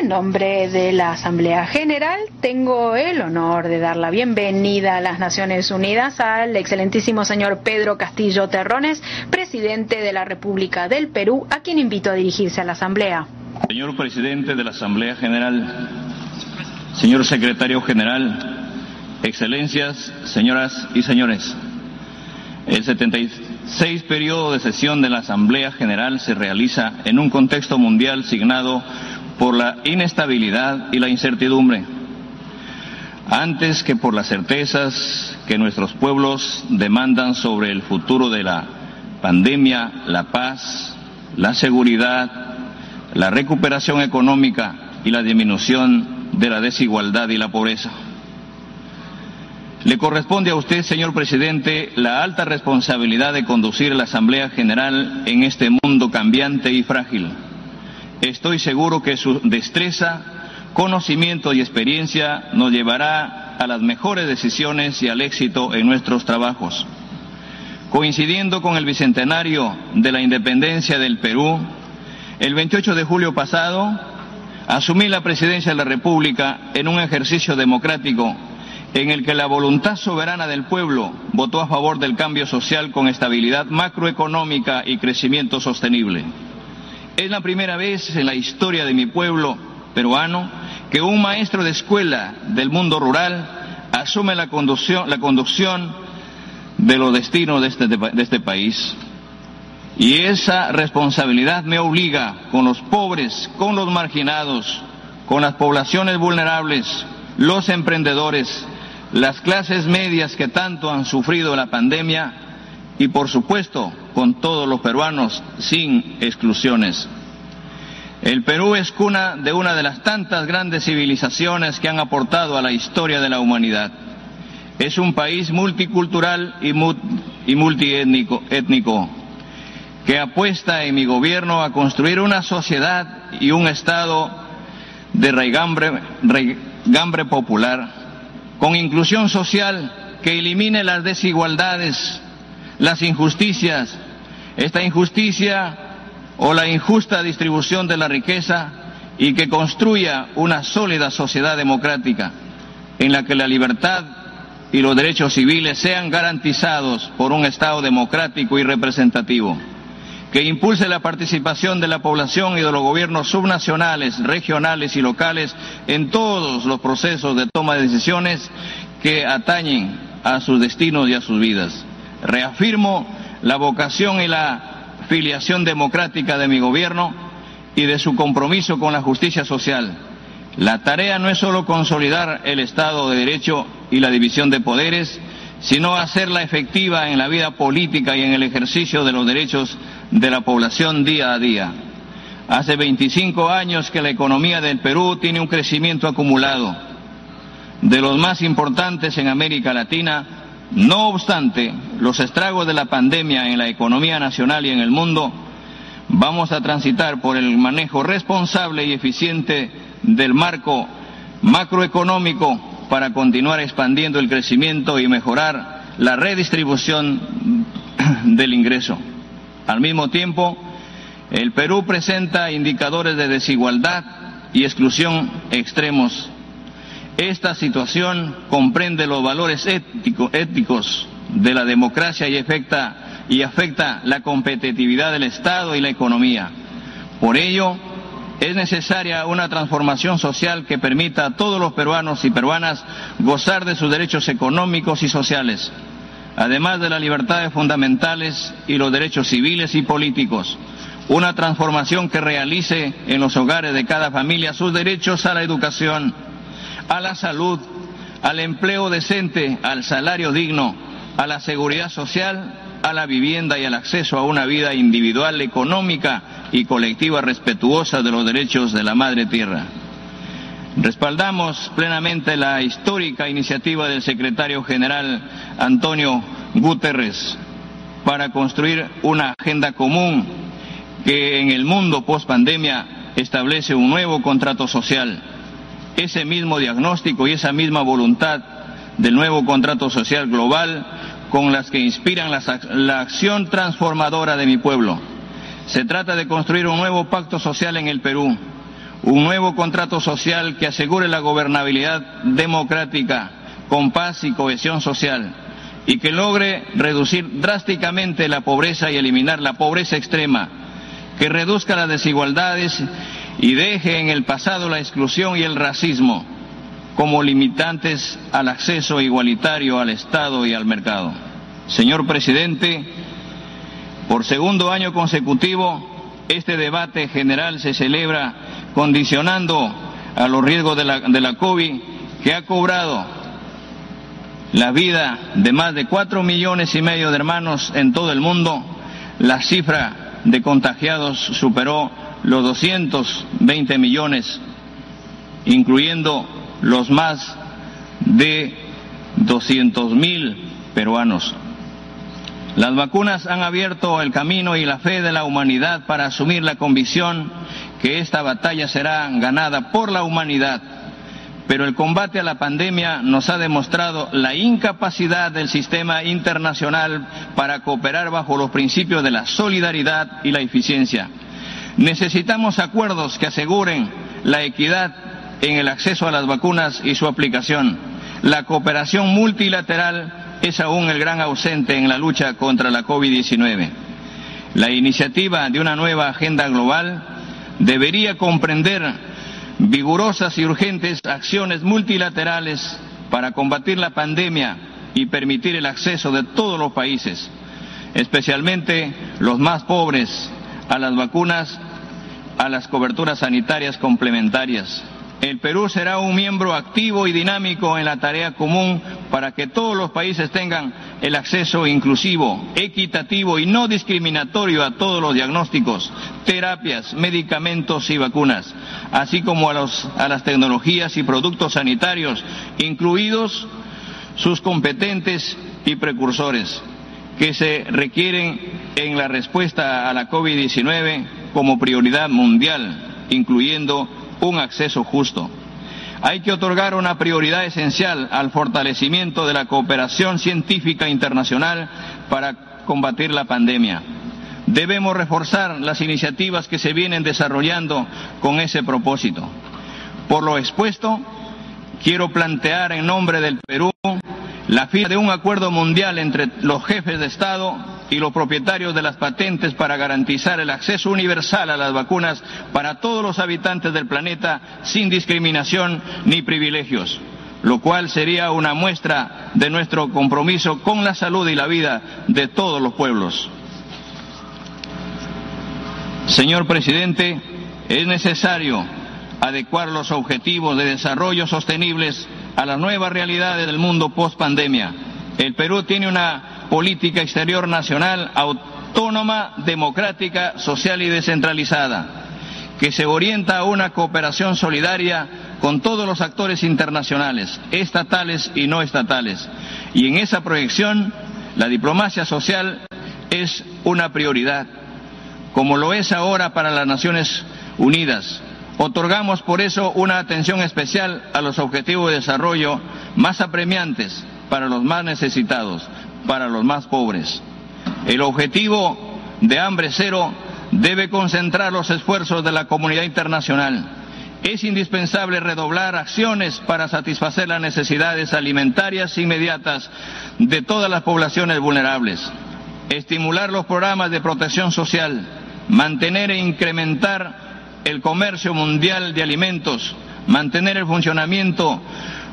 En nombre de la Asamblea General, tengo el honor de dar la bienvenida a las Naciones Unidas al excelentísimo señor Pedro Castillo Terrones, presidente de la República del Perú, a quien invito a dirigirse a la Asamblea. Señor presidente de la Asamblea General, señor secretario general, excelencias, señoras y señores, el 76 periodo de sesión de la Asamblea General se realiza en un contexto mundial signado por la inestabilidad y la incertidumbre, antes que por las certezas que nuestros pueblos demandan sobre el futuro de la pandemia, la paz, la seguridad, la recuperación económica y la disminución de la desigualdad y la pobreza. Le corresponde a usted, señor presidente, la alta responsabilidad de conducir la Asamblea General en este mundo cambiante y frágil Estoy seguro que su destreza, conocimiento y experiencia nos llevará a las mejores decisiones y al éxito en nuestros trabajos. Coincidiendo con el bicentenario de la independencia del Perú, el 28 de julio pasado asumí la presidencia de la República en un ejercicio democrático en el que la voluntad soberana del pueblo votó a favor del cambio social con estabilidad macroeconómica y crecimiento sostenible. Es la primera vez en la historia de mi pueblo peruano que un maestro de escuela del mundo rural asume la conducción, la conducción de los destinos de este, de este país. Y esa responsabilidad me obliga con los pobres, con los marginados, con las poblaciones vulnerables, los emprendedores, las clases medias que tanto han sufrido la pandemia y por supuesto con todos los peruanos sin exclusiones. El Perú es cuna de una de las tantas grandes civilizaciones que han aportado a la historia de la humanidad. Es un país multicultural y, multiétnico étnico, que apuesta en mi gobierno a construir una sociedad y un Estado de raigambre popular, con inclusión social que elimine las desigualdades las injusticias, esta injusticia o la injusta distribución de la riqueza y que construya una sólida sociedad democrática en la que la libertad y los derechos civiles sean garantizados por un Estado democrático y representativo, que impulse la participación de la población y de los gobiernos subnacionales, regionales y locales en todos los procesos de toma de decisiones que atañen a sus destinos y a sus vidas. Reafirmo la vocación y la filiación democrática de mi gobierno y de su compromiso con la justicia social. La tarea no es solo consolidar el Estado de Derecho y la división de poderes, sino hacerla efectiva en la vida política y en el ejercicio de los derechos de la población día a día. Hace 25 años que la economía del Perú tiene un crecimiento acumulado, de los más importantes en América Latina, no obstante los estragos de la pandemia en la economía nacional y en el mundo, vamos a transitar por el manejo responsable y eficiente del marco macroeconómico para continuar expandiendo el crecimiento y mejorar la redistribución del ingreso. Al mismo tiempo, el Perú presenta indicadores de desigualdad y exclusión extremos esta situación comprende los valores éticos de la democracia y afecta, y afecta la competitividad del Estado y la economía. Por ello, es necesaria una transformación social que permita a todos los peruanos y peruanas gozar de sus derechos económicos y sociales, además de las libertades fundamentales y los derechos civiles y políticos. Una transformación que realice en los hogares de cada familia sus derechos a la educación, a la salud, al empleo decente, al salario digno, a la seguridad social, a la vivienda y al acceso a una vida individual, económica y colectiva respetuosa de los derechos de la madre tierra. Respaldamos plenamente la histórica iniciativa del secretario general Antonio Guterres para construir una agenda común que en el mundo post pandemia establece un nuevo contrato social ese mismo diagnóstico y esa misma voluntad del nuevo contrato social global con las que inspiran la, acción transformadora de mi pueblo. Se trata de construir un nuevo pacto social en el Perú, un nuevo contrato social que asegure la gobernabilidad democrática con paz y cohesión social y que logre reducir drásticamente la pobreza y eliminar la pobreza extrema, que reduzca las desigualdades y deje en el pasado la exclusión y el racismo como limitantes al acceso igualitario al Estado y al mercado. Señor presidente, por segundo año consecutivo, este debate general se celebra condicionando a los riesgos de la, de la COVID que ha cobrado la vida de más de cuatro millones y medio de hermanos en todo el mundo. La cifra de contagiados superó los 220 millones, incluyendo los más de 200 mil peruanos. Las vacunas han abierto el camino y la fe de la humanidad para asumir la convicción que esta batalla será ganada por la humanidad. Pero el combate a la pandemia nos ha demostrado la incapacidad del sistema internacional para cooperar bajo los principios de la solidaridad y la eficiencia. Necesitamos acuerdos que aseguren la equidad en el acceso a las vacunas y su aplicación. La cooperación multilateral es aún el gran ausente en la lucha contra la COVID-19. La iniciativa de una nueva agenda global debería comprender vigorosas y urgentes acciones multilaterales para combatir la pandemia y permitir el acceso de todos los países, especialmente los más pobres, a las vacunas, a las coberturas sanitarias complementarias. El Perú será un miembro activo y dinámico en la tarea común para que todos los países tengan el acceso inclusivo, equitativo y no discriminatorio a todos los diagnósticos, terapias, medicamentos y vacunas, así como a, los, a las tecnologías y productos sanitarios, incluidos sus competentes y precursores que se requieren en la respuesta a la COVID-19 como prioridad mundial, incluyendo un acceso justo. Hay que otorgar una prioridad esencial al fortalecimiento de la cooperación científica internacional para combatir la pandemia. Debemos reforzar las iniciativas que se vienen desarrollando con ese propósito. Por lo expuesto, quiero plantear en nombre del Perú la firma de un acuerdo mundial entre los jefes de Estado y los propietarios de las patentes para garantizar el acceso universal a las vacunas para todos los habitantes del planeta sin discriminación ni privilegios, lo cual sería una muestra de nuestro compromiso con la salud y la vida de todos los pueblos. Señor presidente, es necesario adecuar los objetivos de desarrollo sostenibles a las nuevas realidades del mundo post pandemia. El Perú tiene una política exterior nacional autónoma, democrática, social y descentralizada, que se orienta a una cooperación solidaria con todos los actores internacionales, estatales y no estatales. Y en esa proyección, la diplomacia social es una prioridad, como lo es ahora para las Naciones Unidas, Otorgamos por eso una atención especial a los objetivos de desarrollo más apremiantes para los más necesitados, para los más pobres. El objetivo de hambre cero debe concentrar los esfuerzos de la comunidad internacional. Es indispensable redoblar acciones para satisfacer las necesidades alimentarias inmediatas de todas las poblaciones vulnerables, estimular los programas de protección social, mantener e incrementar el comercio mundial de alimentos, mantener el funcionamiento,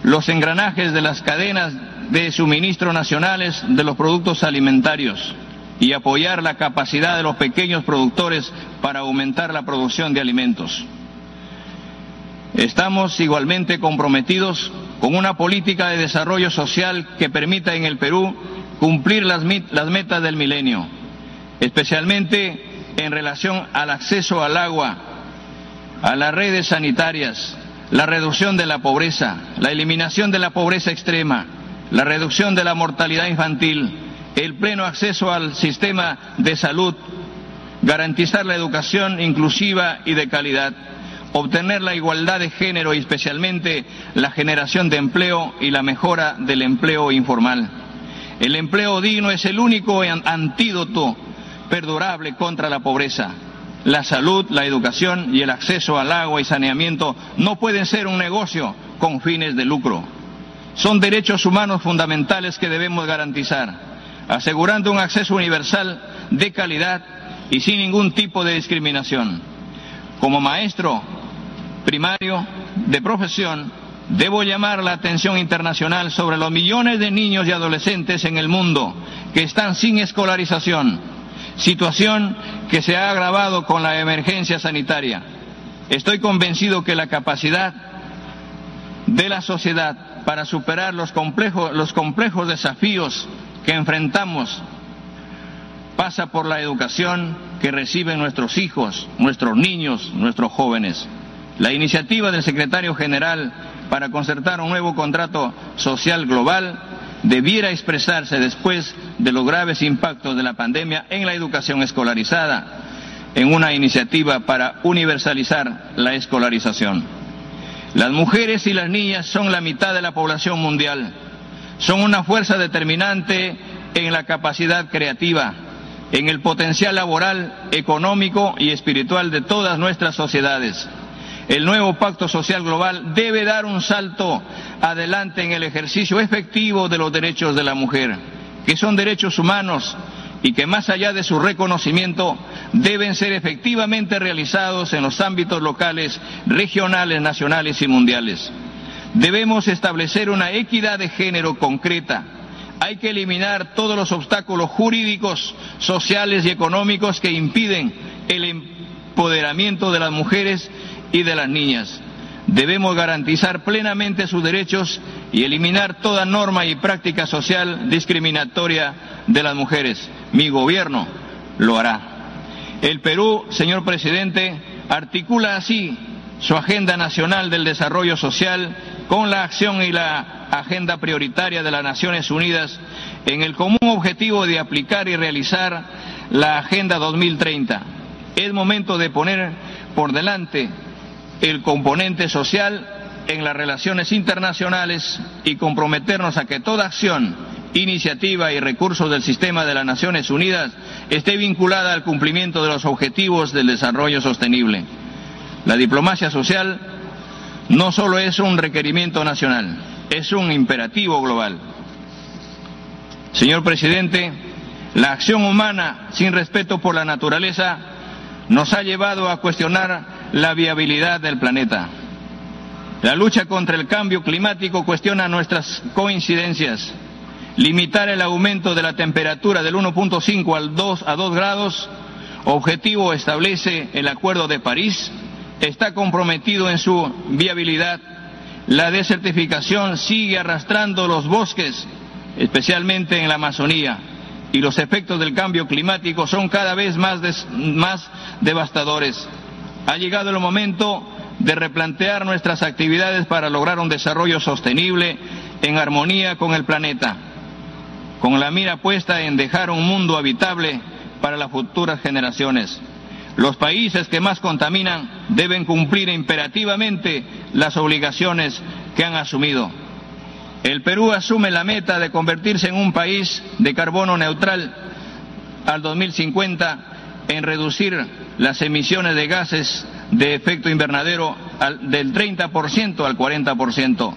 los engranajes de las cadenas de suministro nacionales de los productos alimentarios y apoyar la capacidad de los pequeños productores para aumentar la producción de alimentos. Estamos igualmente comprometidos con una política de desarrollo social que permita en el Perú cumplir las, las metas del milenio, especialmente en relación al acceso al agua, a las redes sanitarias, la reducción de la pobreza, la eliminación de la pobreza extrema, la reducción de la mortalidad infantil, el pleno acceso al sistema de salud, garantizar la educación inclusiva y de calidad, obtener la igualdad de género y especialmente la generación de empleo y la mejora del empleo informal. El empleo digno es el único antídoto perdurable contra la pobreza la salud, la educación y el acceso al agua y saneamiento no pueden ser un negocio con fines de lucro. Son derechos humanos fundamentales que debemos garantizar, asegurando un acceso universal de calidad y sin ningún tipo de discriminación. Como maestro primario de profesión, debo llamar la atención internacional sobre los millones de niños y adolescentes en el mundo que están sin escolarización, situación que se ha agravado con la emergencia sanitaria. Estoy convencido que la capacidad de la sociedad para superar los complejos, los complejos desafíos que enfrentamos pasa por la educación que reciben nuestros hijos, nuestros niños, nuestros jóvenes. La iniciativa del secretario general para concertar un nuevo contrato social global debiera expresarse después de los graves impactos de la pandemia en la educación escolarizada, en una iniciativa para universalizar la escolarización. Las mujeres y las niñas son la mitad de la población mundial, son una fuerza determinante en la capacidad creativa, en el potencial laboral, económico y espiritual de todas nuestras sociedades. El nuevo pacto social global debe dar un salto adelante en el ejercicio efectivo de los derechos de la mujer, que son derechos humanos y que más allá de su reconocimiento deben ser efectivamente realizados en los ámbitos locales, regionales, nacionales y mundiales. Debemos establecer una equidad de género concreta hay que eliminar todos los obstáculos jurídicos, sociales y económicos que impiden el empoderamiento de las mujeres y de las niñas. Debemos garantizar plenamente sus derechos y eliminar toda norma y práctica social discriminatoria de las mujeres. Mi gobierno lo hará. El Perú, señor presidente, articula así su agenda nacional del desarrollo social con la acción y la agenda prioritaria de las Naciones Unidas en el común objetivo de aplicar y realizar la Agenda 2030. Es momento de poner por delante el componente social en las relaciones internacionales y comprometernos a que toda acción, iniciativa y recursos del sistema de las Naciones Unidas esté vinculada al cumplimiento de los objetivos del desarrollo sostenible. La diplomacia social no solo es un requerimiento nacional, es un imperativo global. Señor presidente, la acción humana sin respeto por la naturaleza nos ha llevado a cuestionar la viabilidad del planeta. La lucha contra el cambio climático cuestiona nuestras coincidencias. Limitar el aumento de la temperatura del 1.5 al 2 a 2 grados, objetivo establece el Acuerdo de París, está comprometido en su viabilidad la desertificación sigue arrastrando los bosques, especialmente en la Amazonía, y los efectos del cambio climático son cada vez más, más devastadores. Ha llegado el momento de replantear nuestras actividades para lograr un desarrollo sostenible en armonía con el planeta, con la mira puesta en dejar un mundo habitable para las futuras generaciones. Los países que más contaminan deben cumplir imperativamente las obligaciones que han asumido. El Perú asume la meta de convertirse en un país de carbono neutral al 2050 en reducir las emisiones de gases de efecto invernadero del 30% al 40%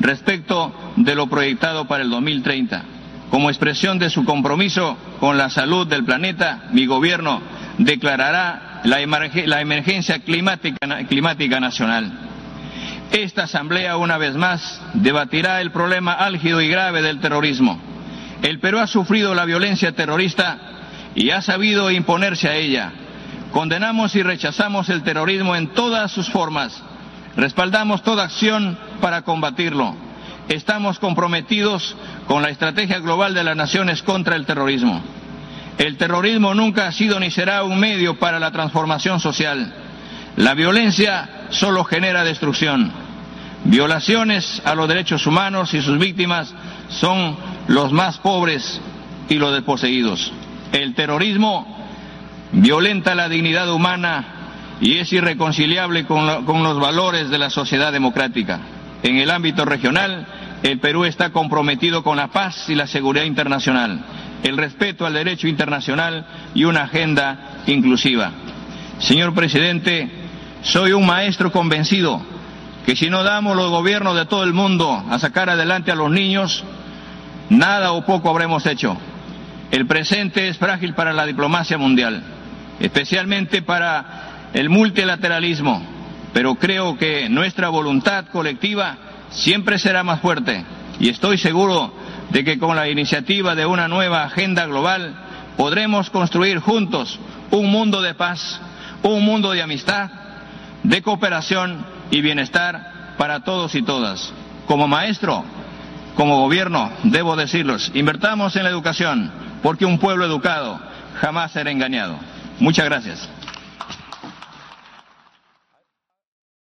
respecto de lo proyectado para el 2030. Como expresión de su compromiso con la salud del planeta, mi gobierno declarará la, emergencia climática, nacional. Esta Asamblea, una vez más, debatirá el problema álgido y grave del terrorismo. El Perú ha sufrido la violencia terrorista y ha sabido imponerse a ella. Condenamos y rechazamos el terrorismo en todas sus formas. Respaldamos toda acción para combatirlo. Estamos comprometidos con la estrategia global de las naciones contra el terrorismo. El terrorismo nunca ha sido ni será un medio para la transformación social. La violencia solo genera destrucción. Violaciones a los derechos humanos y sus víctimas son los más pobres y los desposeídos. El terrorismo violenta la dignidad humana y es irreconciliable con, los valores de la sociedad democrática. En el ámbito regional, el Perú está comprometido con la paz y la seguridad internacional el respeto al derecho internacional y una agenda inclusiva. Señor presidente, soy un maestro convencido que si no damos los gobiernos de todo el mundo a sacar adelante a los niños, nada o poco habremos hecho. El presente es frágil para la diplomacia mundial, especialmente para el multilateralismo, pero creo que nuestra voluntad colectiva siempre será más fuerte y estoy seguro de que con la iniciativa de una nueva agenda global podremos construir juntos un mundo de paz, un mundo de amistad, de cooperación y bienestar para todos y todas. Como maestro, como gobierno, debo decirlos, invertamos en la educación, porque un pueblo educado jamás será engañado. Muchas gracias.